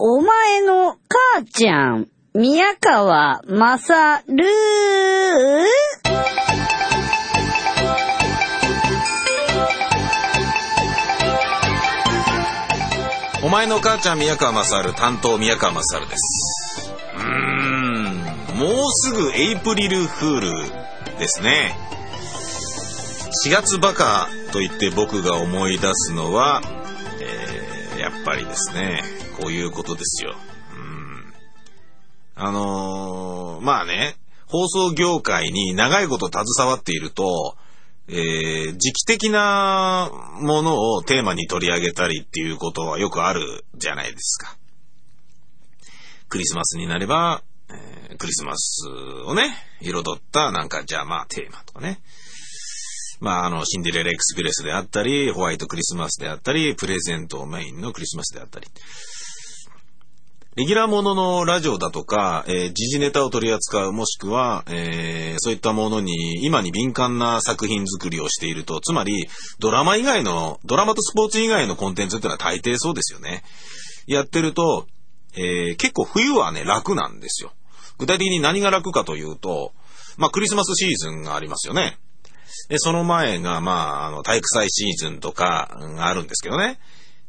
お前の母ちゃん、宮川まさるお前の母ちゃん宮川勝担当宮川勝です。うん。もうすぐエイプリルフールですね。4月バカと言って僕が思い出すのは、やっぱりですねこういうことですようんあのーまあね放送業界に長いこと携わっているとえー時期的なものをテーマに取り上げたりっていうことはよくあるじゃないですか。クリスマスになれば、えークリスマスをね、彩ったなんかじゃあまあテーマとかね。まああの、シンデレラエクスプレスであったり、ホワイトクリスマスであったり、プレゼントメインのクリスマスであったり。レギュラーもののラジオだとか、えー時事ネタを取り扱う、もしくは、えーそういったものに、今に敏感な作品作りをしていると、つまり、ドラマ以外の、ドラマとスポーツ以外のコンテンツっていうのは大抵そうですよね。やってると、えー結構冬はね、楽なんですよ。具体的に何が楽かというと、まあ、クリスマスシーズンがありますよね。で、その前が、まあ、あの、体育祭シーズンとか、うんあるんですけどね。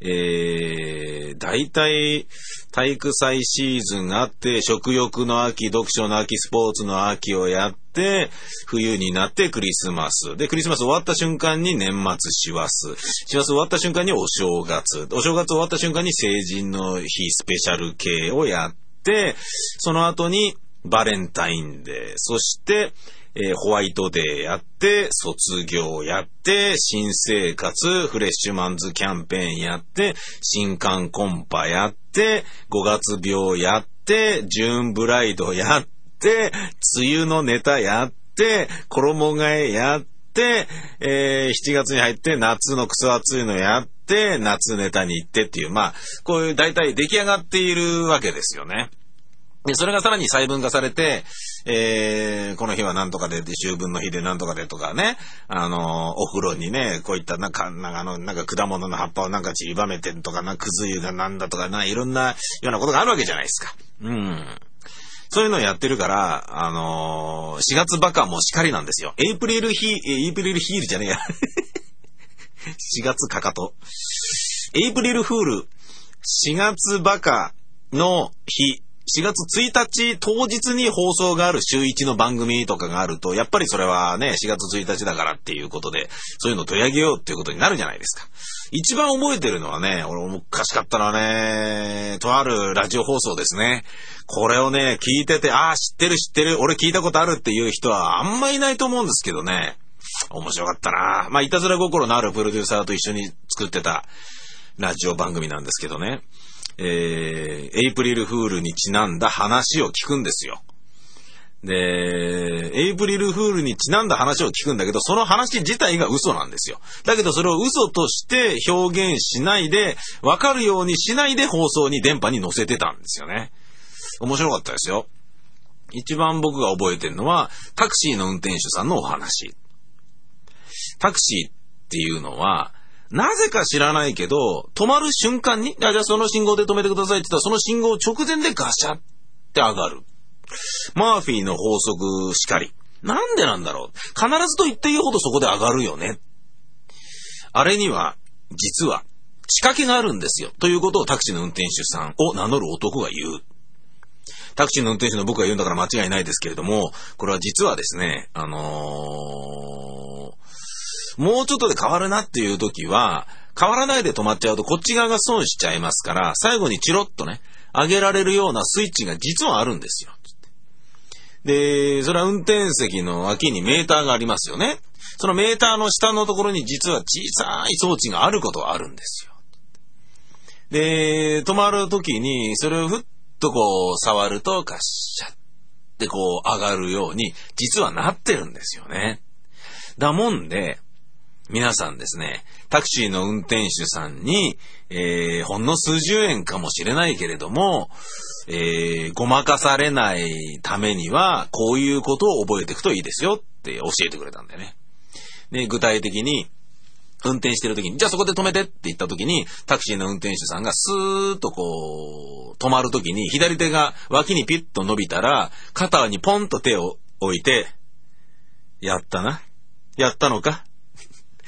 えー、大体、体育祭シーズンがあって、食欲の秋、読書の秋、スポーツの秋をやって、冬になってクリスマス。で、クリスマス終わった瞬間に年末師走。師走終わった瞬間にお正月。お正月終わった瞬間に成人の日スペシャル系をやって、その後にバレンタインデー、そして、えーホワイトデーやって、卒業やって、新生活、フレッシュマンズキャンペーンやって、新刊コンパやって、5月病やって、ジューンブライドやって、梅雨のネタやって、衣替えやって、えー7月に入って夏のクソ暑いのやって、夏ネタに行ってっていう、まあ、こういう大体出来上がっているわけですよね。で、それがさらに細分化されて、えー、この日は何とかで、秋分の日で何とかでとかね、あの、お風呂にね、こういったなんか、なんかあの、なんか果物の葉っぱをなんか散りばめてとか、なくず湯がなんだとかな、いろんなようなことがあるわけじゃないですか。うん。そういうのをやってるから、あのー4月バカもしかりなんですよ。エイプリルヒー、エイプリルヒールじゃねえや。4月かかと。エイプリルフール、4月バカの日、4月1日当日に放送がある週1の番組とかがあると、やっぱりそれはね、4月1日だからっていうことで、そういうのを取り上げようっていうことになるじゃないですか。一番覚えてるのはね、俺昔かったのはね、とあるラジオ放送ですね。これをね、聞いてて、ああ、知ってる知ってる、俺聞いたことあるっていう人はあんまいないと思うんですけどね。面白かったなまあ、いたずら心のあるプロデューサーと一緒に作ってたラジオ番組なんですけどね。えー、エイプリルフールにちなんだ話を聞くんですよ。で、エイプリルフールにちなんだ話を聞くんだけど、その話自体が嘘なんですよ。だけどそれを嘘として表現しないで、わかるようにしないで放送に電波に乗せてたんですよね。面白かったですよ。一番僕が覚えてるのは、タクシーの運転手さんのお話。タクシーっていうのは、なぜか知らないけど、止まる瞬間に、あじゃあその信号で止めてくださいって言ったら、その信号直前でガシャって上がる。マーフィーの法則しかり。なんでなんだろう必ずと言っていいほどそこで上がるよね。あれには、実は、仕掛けがあるんですよ。ということをタクシーの運転手さんを名乗る男が言う。タクシーの運転手の僕が言うんだから間違いないですけれども、これは実はですね、あのーもうちょっとで変わるなっていう時は、変わらないで止まっちゃうとこっち側が損しちゃいますから、最後にチロッとね、上げられるようなスイッチが実はあるんですよ。で、それは運転席の脇にメーターがありますよね。そのメーターの下のところに実は小さい装置があることはあるんですよ。で、止まる時に、それをふっとこう触るとガッシャってこう上がるように、実はなってるんですよね。だもんで、皆さんですね、タクシーの運転手さんに、えー、ほんの数十円かもしれないけれども、えー、ごまかされないためには、こういうことを覚えていくといいですよって教えてくれたんだよね。で、具体的に、運転してる時に、じゃあそこで止めてって言った時に、タクシーの運転手さんがスーッとこう、止まる時に、左手が脇にピッと伸びたら、肩にポンと手を置いて、やったな。やったのか？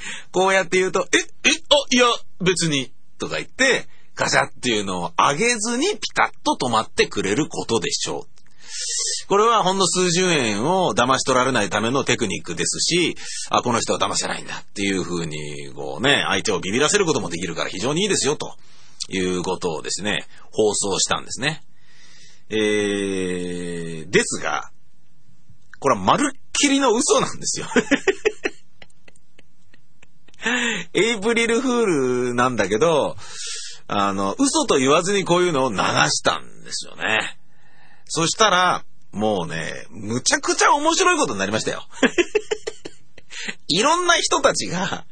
こうやって言うと、え、え、あ、いや、別に、とか言って、ガシャっていうのを上げずにピタッと止まってくれることでしょう。これはほんの数十円を騙し取られないためのテクニックですし、あ、この人は騙せないんだっていう風に、こうね、相手をビビらせることもできるから非常にいいですよ、ということをですね、放送したんですね。えー、ですが、これはまるっきりの嘘なんですよ。エイプリルフールなんだけど、あの、嘘と言わずにこういうのを流したんですよね。そしたら、もうね、むちゃくちゃ面白いことになりましたよ。いろんな人たちが、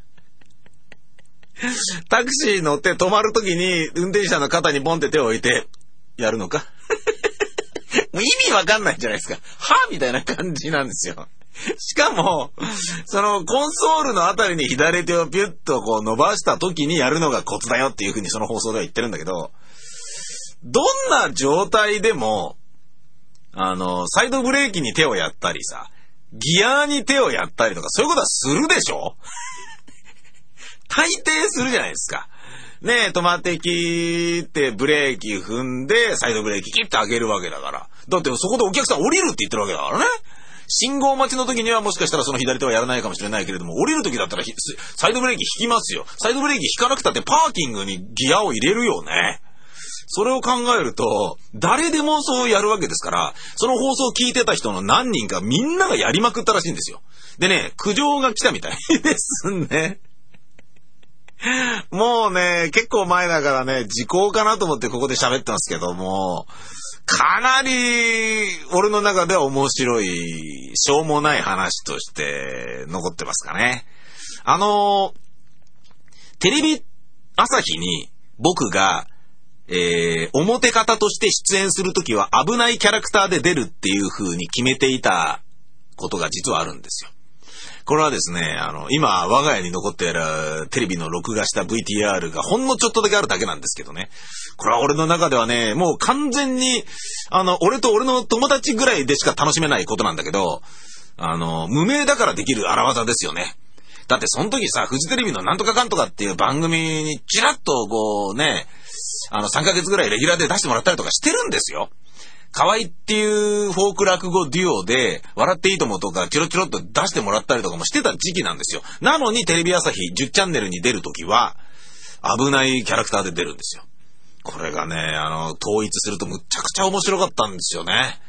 タクシー乗って止まるときに運転手の肩にボンって手を置いて、やるのか？もう意味わかんないじゃないですか。はみたいな感じなんですよ。しかも、そのコンソールのあたりに左手をピュッとこう伸ばした時にやるのがコツだよっていうふうにその放送では言ってるんだけど、どんな状態でも、あの、サイドブレーキに手をやったりさ、ギアに手をやったりとか、そういうことはするでしょ？大抵するじゃないですか。ねえ、止まってきってブレーキ踏んで、サイドブレーキキッと上げるわけだから。だってそこでお客さん降りるって言ってるわけだからね。信号待ちの時にはもしかしたらその左手はやらないかもしれないけれども、降りる時だったらサイドブレーキ引きますよ。サイドブレーキ引かなくたってパーキングにギアを入れるよね。それを考えると、誰でもそうやるわけですから、その放送を聞いてた人の何人かみんながやりまくったらしいんですよ。でね、苦情が来たみたい ですね。もうね、結構前だからね、時効かなと思ってここで喋ってますけども、かなり俺の中では面白い、しょうもない話として残ってますかね。あの、テレビ朝日に僕がえー、表方として出演するときは危ないキャラクターで出るっていう風に決めていたことが実はあるんですよ。これはですね、あの、今、我が家に残っているテレビの録画した VTR がほんのちょっとだけあるだけなんですけどね。これは俺の中ではね、もう完全に、あの、俺と俺の友達ぐらいでしか楽しめないことなんだけど、あの、無名だからできる荒技ですよね。だってその時さ、フジテレビのなんとかかんとかっていう番組にちらっとこうね、あの3ヶ月ぐらいレギュラーで出してもらったりとかしてるんですよ。河合っていうフォーク落語デュオで、笑っていいともとか、チロチロっと出してもらったりとかもしてた時期なんですよ。なのにテレビ朝日10チャンネルに出るときは、危ないキャラクターで出るんですよ。これがね、あの、統一するとむちゃくちゃ面白かったんですよね。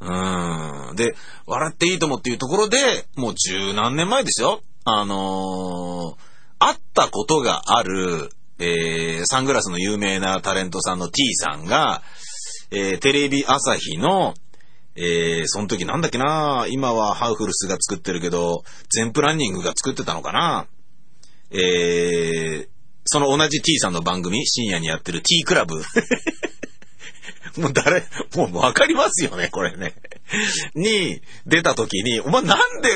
うん。で、笑っていいともっていうところで、もう十何年前ですよ。あのー、会ったことがある、えー、サングラスの有名なタレントさんの T さんが、えー、テレビ朝日の、えー、その時なんだっけな今はハウフルスが作ってるけど、全プランニングが作ってたのかなえー、その同じ T さんの番組、深夜にやってる T クラブ。もう誰、もうわかりますよね、これね。に出た時に、お前なんで、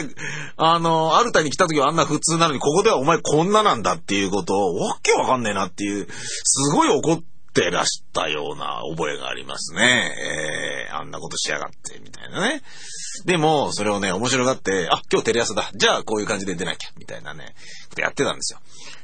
あの、アルタに来た時はあんな普通なのに、ここではお前こんななんだっていうことを、わけわかんねえなっていう、すごい怒ってらしたような覚えがありますね。えー、あんなことしやがって、みたいなね。でも、それをね、面白がって、あ、今日テレ朝だ。じゃあこういう感じで出なきゃ、みたいなね、ことやってたんですよ。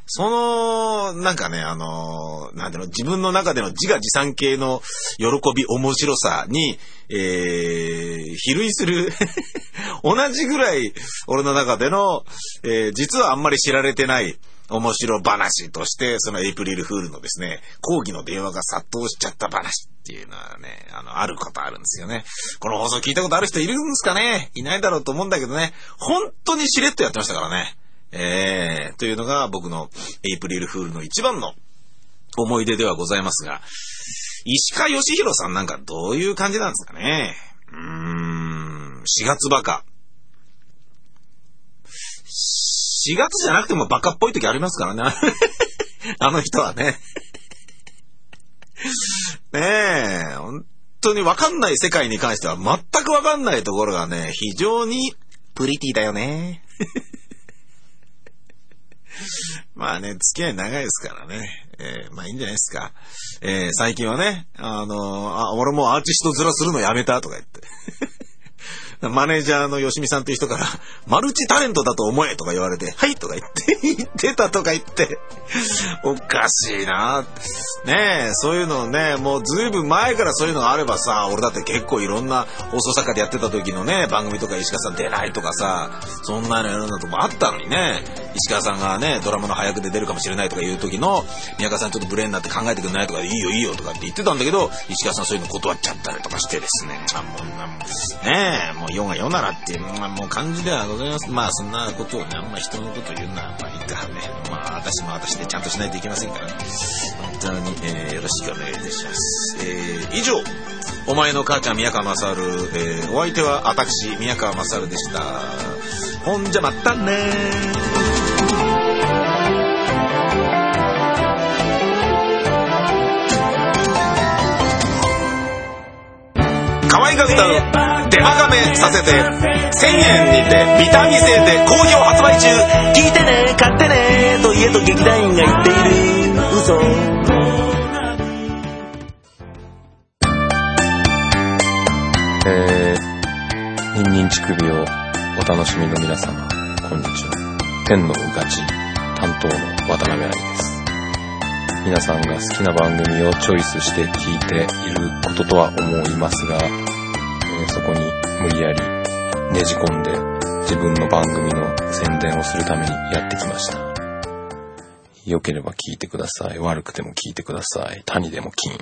その、なんかね、あの、なんていうの、自分の中での自画自賛系の喜び、面白さに、えー、比類する 同じぐらい、俺の中での、えー、実はあんまり知られてない、面白話として、そのエイプリルフールのですね、抗議の電話が殺到しちゃった話っていうのはね、あの、あることあるんですよね。この放送聞いたことある人いるんですかね？いないだろうと思うんだけどね、本当にしれっとやってましたからね。えー、というのが僕のエイプリルフールの一番の思い出ではございますが、石川義弘さんなんかどういう感じなんですかね？うーん、4月バカ。4月じゃなくてもバカっぽい時ありますからね。あの人はね。ねえ、本当にわかんない世界に関しては全くわかんないところがね、非常にプリティだよね。まあね、付き合い長いですからね。えーまあいいんじゃないですか。えー最近はね、あのーあ、俺もアーティスト面するのやめたとか言って。マネージャーの吉見さんという人から、マルチタレントだと思えとか言われて、はいとか言って、言ってたとか言って、おかしいな。ねえ、そういうのね、もうずいぶん前からそういうのがあればさ、俺だって結構いろんな放送作家でやってた時のね、番組とか石川さん出ないとかさ、そんなのやるのともあったのにね、石川さんがね、ドラマの早くで出るかもしれないとかいう時の、宮川さんちょっとブレーになって考えてくんないとか、いいよいいよとかって言ってたんだけど、石川さんそういうの断っちゃったりとかしてですね、あもうなもうねえ、もう世が世ならっていう、まあ、もう感じではございます。まあそんなことをね、あんま人のこと言うのは、まあいいかね。まあ私も私でちゃんとしないといけませんからね。本当に、えーよろしくお願いいたします。えー以上、お前の母ちゃん宮川勝る、えーお相手は私、宮川勝でした。ほんじゃまたね可愛が歌うデマガメさせて1000円にてビタミン製で好評発売中聞いてね買ってねと家と劇団員が言っている嘘えー、ニンニン乳首をお楽しみの皆様、こんにちは。天のガチ担当の渡辺愛です。皆さんが好きな番組をチョイスして聞いていることとは思いますが、ねじ込んで自分の番組の宣伝をするためにやってきました。良ければ聞いてください。悪くても聞いてください。谷でも金。